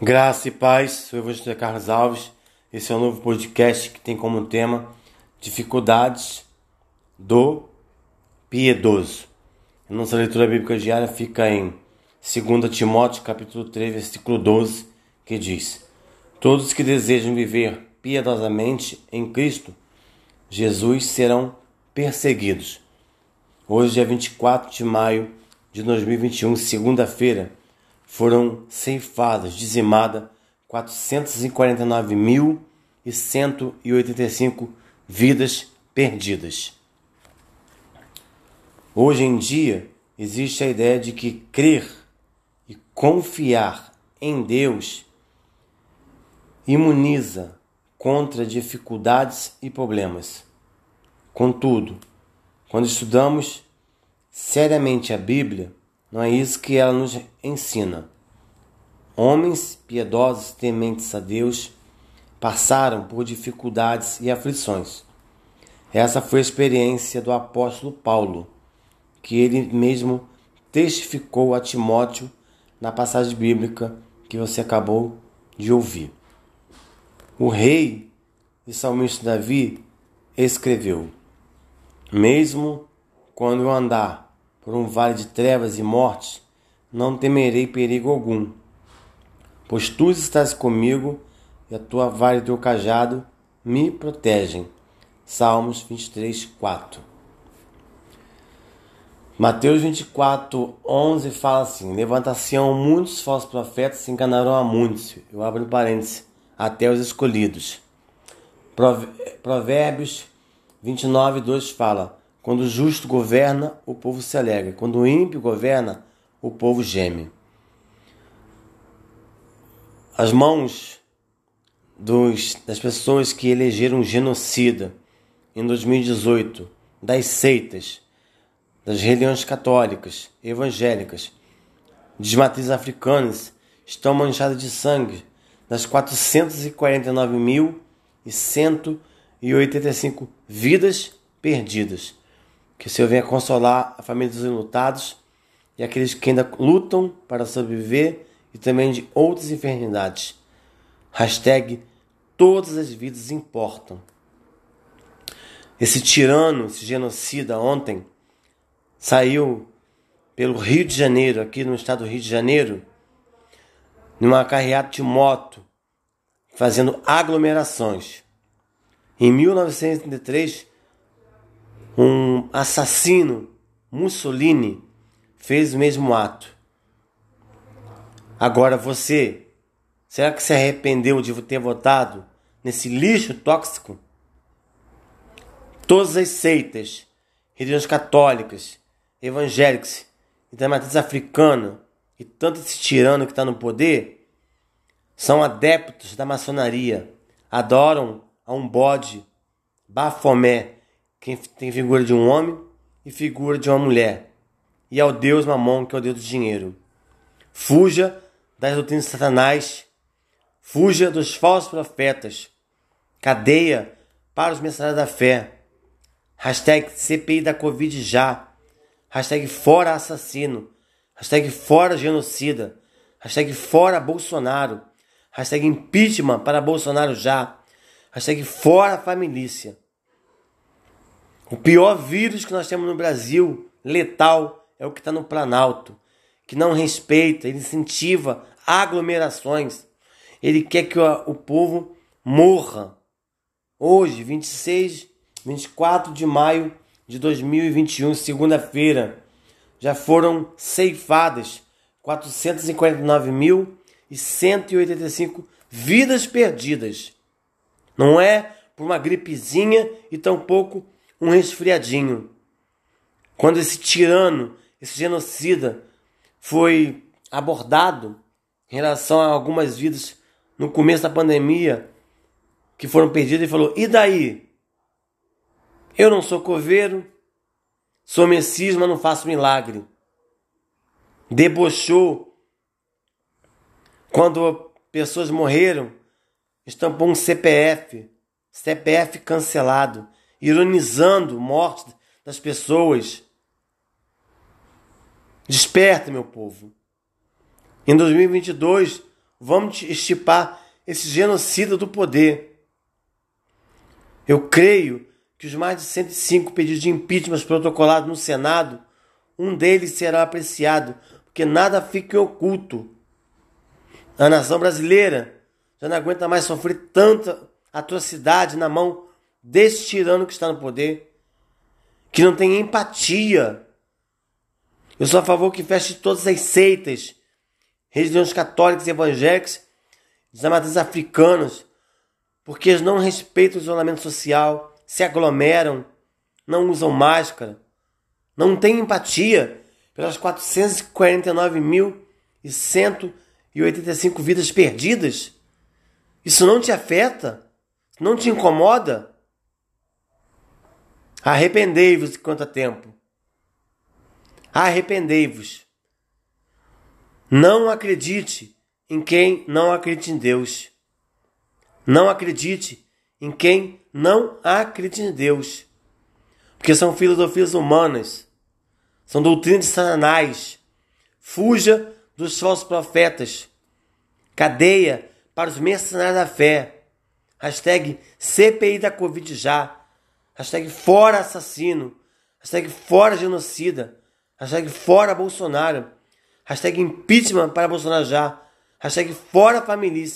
Graça e paz, sou o Evangelho Carlos Alves. Esse é um novo podcast que tem como tema Dificuldades do Piedoso. Nossa leitura bíblica diária fica em 2 Timóteo capítulo 3, versículo 12, que diz: Todos que desejam viver piedosamente em Cristo Jesus serão perseguidos. Hoje é 24 de maio de 2021, segunda-feira foram ceifadas, dizimada 449.185 vidas perdidas. Hoje em dia, existe a ideia de que crer e confiar em Deus imuniza contra dificuldades e problemas. Contudo, quando estudamos seriamente a Bíblia, não é isso que ela nos ensina. Homens piedosos, tementes a Deus, passaram por dificuldades e aflições. Essa foi a experiência do apóstolo Paulo, que ele mesmo testificou a Timóteo na passagem bíblica que você acabou de ouvir. O rei e salmista Davi escreveu: Mesmo quando eu andar por um vale de trevas e morte, não temerei perigo algum. Pois tu estás comigo e a tua vara e teu cajado me protegem. Salmos 23, 4. Mateus 24, 11 fala assim: Levantar-se-ão muitos falsos profetas se enganarão a muitos. Eu abro parênteses, até os escolhidos. Provérbios 29, 2 fala: quando o justo governa, o povo se alegra. Quando o ímpio governa, o povo geme. As mãos dos, das pessoas que elegeram genocida em 2018, das seitas, das religiões católicas, evangélicas, de matrizes africanas, estão manchadas de sangue das 449.185 vidas perdidas que o Senhor venha consolar a família dos enlutados e aqueles que ainda lutam para sobreviver e também de outras enfermidades. Hashtag todas as vidas importam. Esse tirano, esse genocida ontem saiu pelo Rio de Janeiro, aqui no estado do Rio de Janeiro, numa carreata de moto, fazendo aglomerações. Em 1933, um assassino, Mussolini, fez o mesmo ato. Agora você, será que se arrependeu de ter votado nesse lixo tóxico? Todas as seitas, religiões católicas, evangélicas e da africana e tanto esse tirano que está no poder são adeptos da maçonaria, adoram a um bode, Bafomé, tem figura de um homem e figura de uma mulher, e ao Deus Mamon, que é o Deus do dinheiro. Fuja das doutrinas de Satanás, fuja dos falsos profetas, cadeia para os mensagens da fé. Hashtag CPI da Covid já. Hashtag fora assassino. Hashtag fora genocida. Hashtag fora Bolsonaro. Hashtag impeachment para Bolsonaro já. Hashtag fora família. O pior vírus que nós temos no Brasil, letal, é o que está no Planalto, que não respeita, ele incentiva aglomerações. Ele quer que o, povo morra. Hoje, 26, 24 de maio de 2021, segunda-feira, já foram ceifadas 449.185 vidas perdidas. Não é por uma gripezinha e tampouco um resfriadinho. Quando esse tirano, esse genocida, foi abordado em relação a algumas vidas no começo da pandemia que foram perdidas, ele falou: e daí? Eu não sou coveiro, sou messias, mas não faço milagre. Debochou. Quando pessoas morreram, estampou um CPF, CPF cancelado ironizando a morte das pessoas. Desperta, meu povo. Em 2022, vamos estipar esse genocida do poder. Eu creio que os mais de 105 pedidos de impeachment protocolados no Senado, um deles será apreciado, porque nada fica oculto. A nação brasileira já não aguenta mais sofrer tanta atrocidade na mão desse tirano que está no poder, que não tem empatia. Eu sou a favor que feche todas as seitas, religiões católicas e evangélicas, dos amadores africanos, porque eles não respeitam o isolamento social, se aglomeram, não usam máscara, não têm empatia pelas 449.185 vidas perdidas. Isso não te afeta? Não te incomoda? Arrependei-vos quanto a tempo. Arrependei-vos. Não acredite em quem não acredita em Deus. Não acredite em quem não acredita em Deus. Porque são filosofias humanas. São doutrinas de Satanás. Fuja dos falsos profetas. Cadeia para os mercenários da fé. Hashtag CPI da Covid já. Hashtag fora assassino. Hashtag fora genocida. Hashtag fora Bolsonaro. Hashtag impeachment para Bolsonaro já. Hashtag fora família.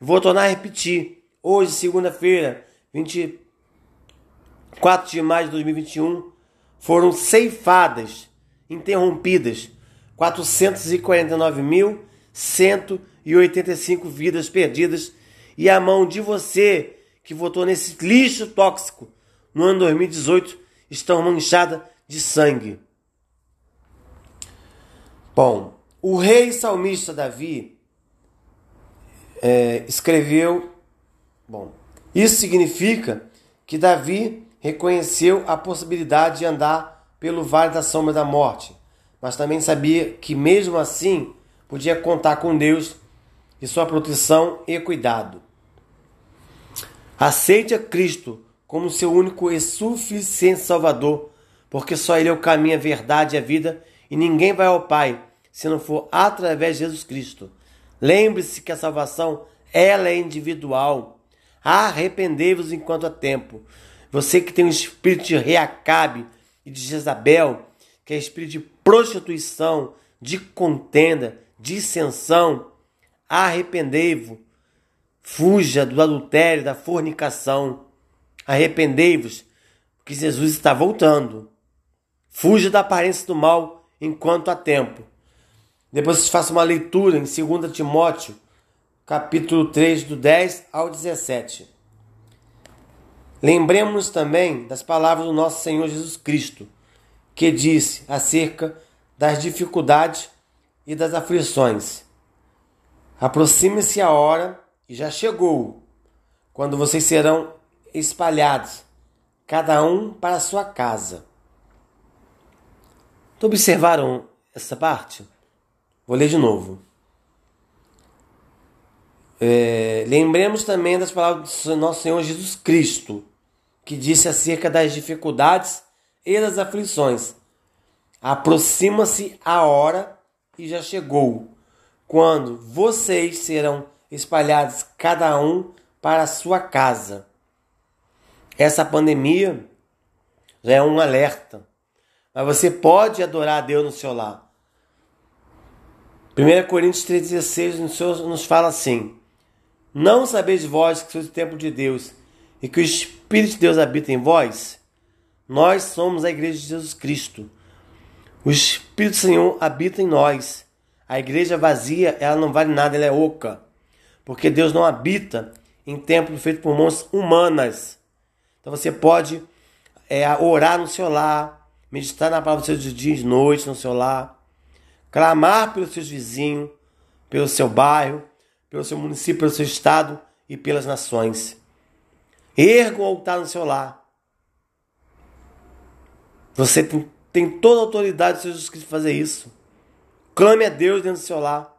Vou tornar a repetir. Hoje, segunda-feira, 24 de maio de 2021, foram ceifadas, interrompidas, 449.185 vidas perdidas e a mão de você que votou nesse lixo tóxico no ano 2018 estão manchada de sangue. Bom, o rei salmista Davi é, escreveu. Bom, isso significa que Davi reconheceu a possibilidade de andar pelo vale da sombra da morte, mas também sabia que, mesmo assim, podia contar com Deus e sua proteção e cuidado. Aceite a Cristo como seu único e suficiente Salvador, porque só Ele é o caminho, a verdade e a vida, e ninguém vai ao Pai se não for através de Jesus Cristo. Lembre-se que a salvação ela é individual. Arrependei-vos enquanto há tempo. Você que tem o espírito de Reacabe e de Jezabel, que é espírito de prostituição, de contenda, dissensão, arrependei-vos. Fuja do adultério, da fornicação. Arrependei-vos, porque Jesus está voltando. Fuja da aparência do mal enquanto há tempo. Depois vocês façam uma leitura em 2 Timóteo, capítulo 3, do 10 ao 17. Lembremos também das palavras do nosso Senhor Jesus Cristo, que disse acerca das dificuldades e das aflições. Aproxime-se a hora, e já chegou, quando vocês serão espalhados, cada um para sua casa. Observaram essa parte? Vou ler de novo. É, lembremos também das palavras do nosso Senhor Jesus Cristo, que disse acerca das dificuldades e das aflições. Aproxima-se a hora e já chegou, quando vocês serão espalhados cada um para a sua casa. Essa pandemia já é um alerta. Mas você pode adorar a Deus no seu lar. 1 Coríntios 3,16 nos fala assim: Não sabeis vós que sois o templo de Deus e que o Espírito de Deus habita em vós? Nós somos a igreja de Jesus Cristo. O Espírito do Senhor habita em nós. A igreja vazia, ela não vale nada, ela é oca. Porque Deus não habita em templo feito por mãos humanas. Então você pode é, orar no seu lar, meditar na palavra do seu dia e noite no seu lar, clamar pelos seus vizinhos, pelo seu bairro, pelo seu município, pelo seu estado e pelas nações. Erga o altar no seu lar. Você tem, tem toda a autoridade de Jesus Cristo fazer isso. Clame a Deus dentro do seu lar.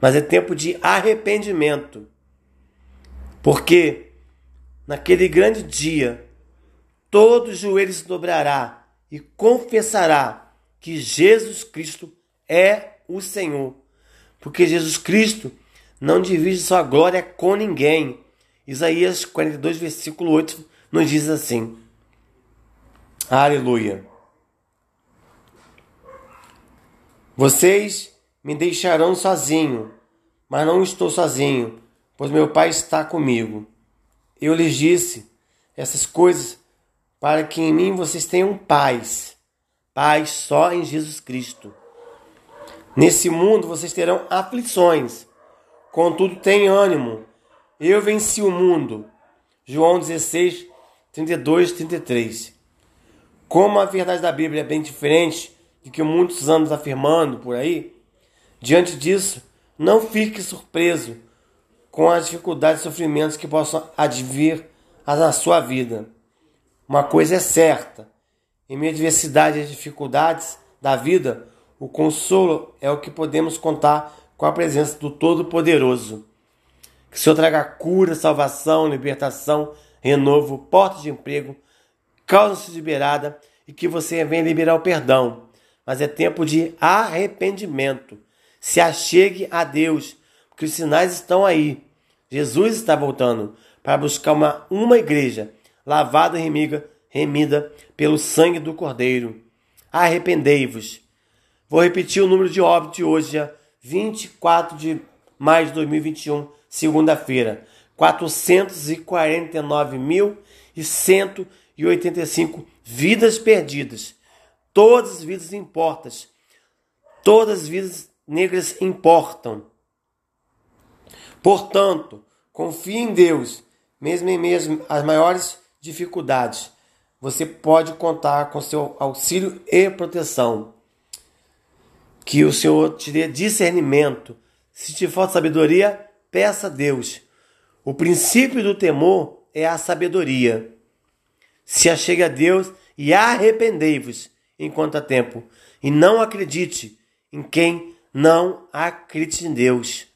Mas é tempo de arrependimento. Porque naquele grande dia, todo joelho se dobrará e confessará que Jesus Cristo é o Senhor. porque Jesus Cristo não divide sua glória com ninguém. Isaías 42, versículo 8 nos diz assim: Aleluia. Vocês me deixarão sozinho, mas não estou sozinho, pois meu Pai está comigo. Eu lhes disse essas coisas para que em mim vocês tenham paz. Paz só em Jesus Cristo. Nesse mundo vocês terão aflições, contudo, tem ânimo. Eu venci o mundo. João 16, 32, 33. Como a verdade da Bíblia é bem diferente de que muitos anos afirmando por aí, diante disso, não fique surpreso com as dificuldades e sofrimentos que possam advir na sua vida. Uma coisa é certa: em meio à diversidade e dificuldades da vida, o consolo é o que podemos contar com a presença do Todo-Poderoso. Que o Senhor traga cura, salvação, libertação, renovo, portas de emprego, causa liberada e que você venha liberar o perdão mas é tempo de arrependimento. Se achegue a Deus, porque os sinais estão aí. Jesus está voltando para buscar uma, uma igreja lavada e remida, remida pelo sangue do Cordeiro. Arrependei-vos. Vou repetir o número de óbito de hoje, dia 24 de maio de 2021, segunda-feira. 449.185 vidas perdidas Todas as vidas importam. Todas as vidas negras importam. Portanto, confie em Deus, mesmo em meio às maiores dificuldades. Você pode contar com seu auxílio e proteção. Que o Senhor te dê discernimento. Se te falta sabedoria, peça a Deus. O princípio do temor é a sabedoria. Se achegue a Deus e arrependei-vos enquanto há tempo. E não acredite em quem não acredita em Deus.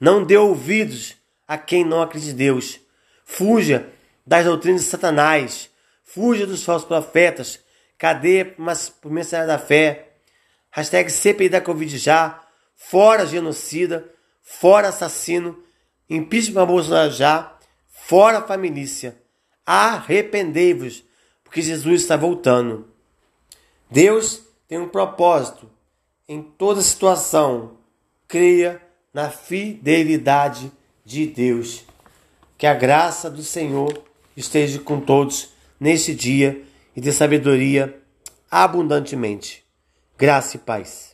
Não dê ouvidos a quem não acredita em Deus. Fuja das doutrinas de Satanás. Fuja dos falsos profetas. Cadeia por mensageiro da fé. Hashtag CPI da Covid já. Fora genocida. Fora assassino. Impeachment Bolsonaro já. Fora família. Arrependei-vos, porque Jesus está voltando. Deus tem um propósito em toda situação. Creia na fidelidade de Deus. Que a graça do Senhor esteja com todos neste dia e de sabedoria abundantemente. Graça e paz.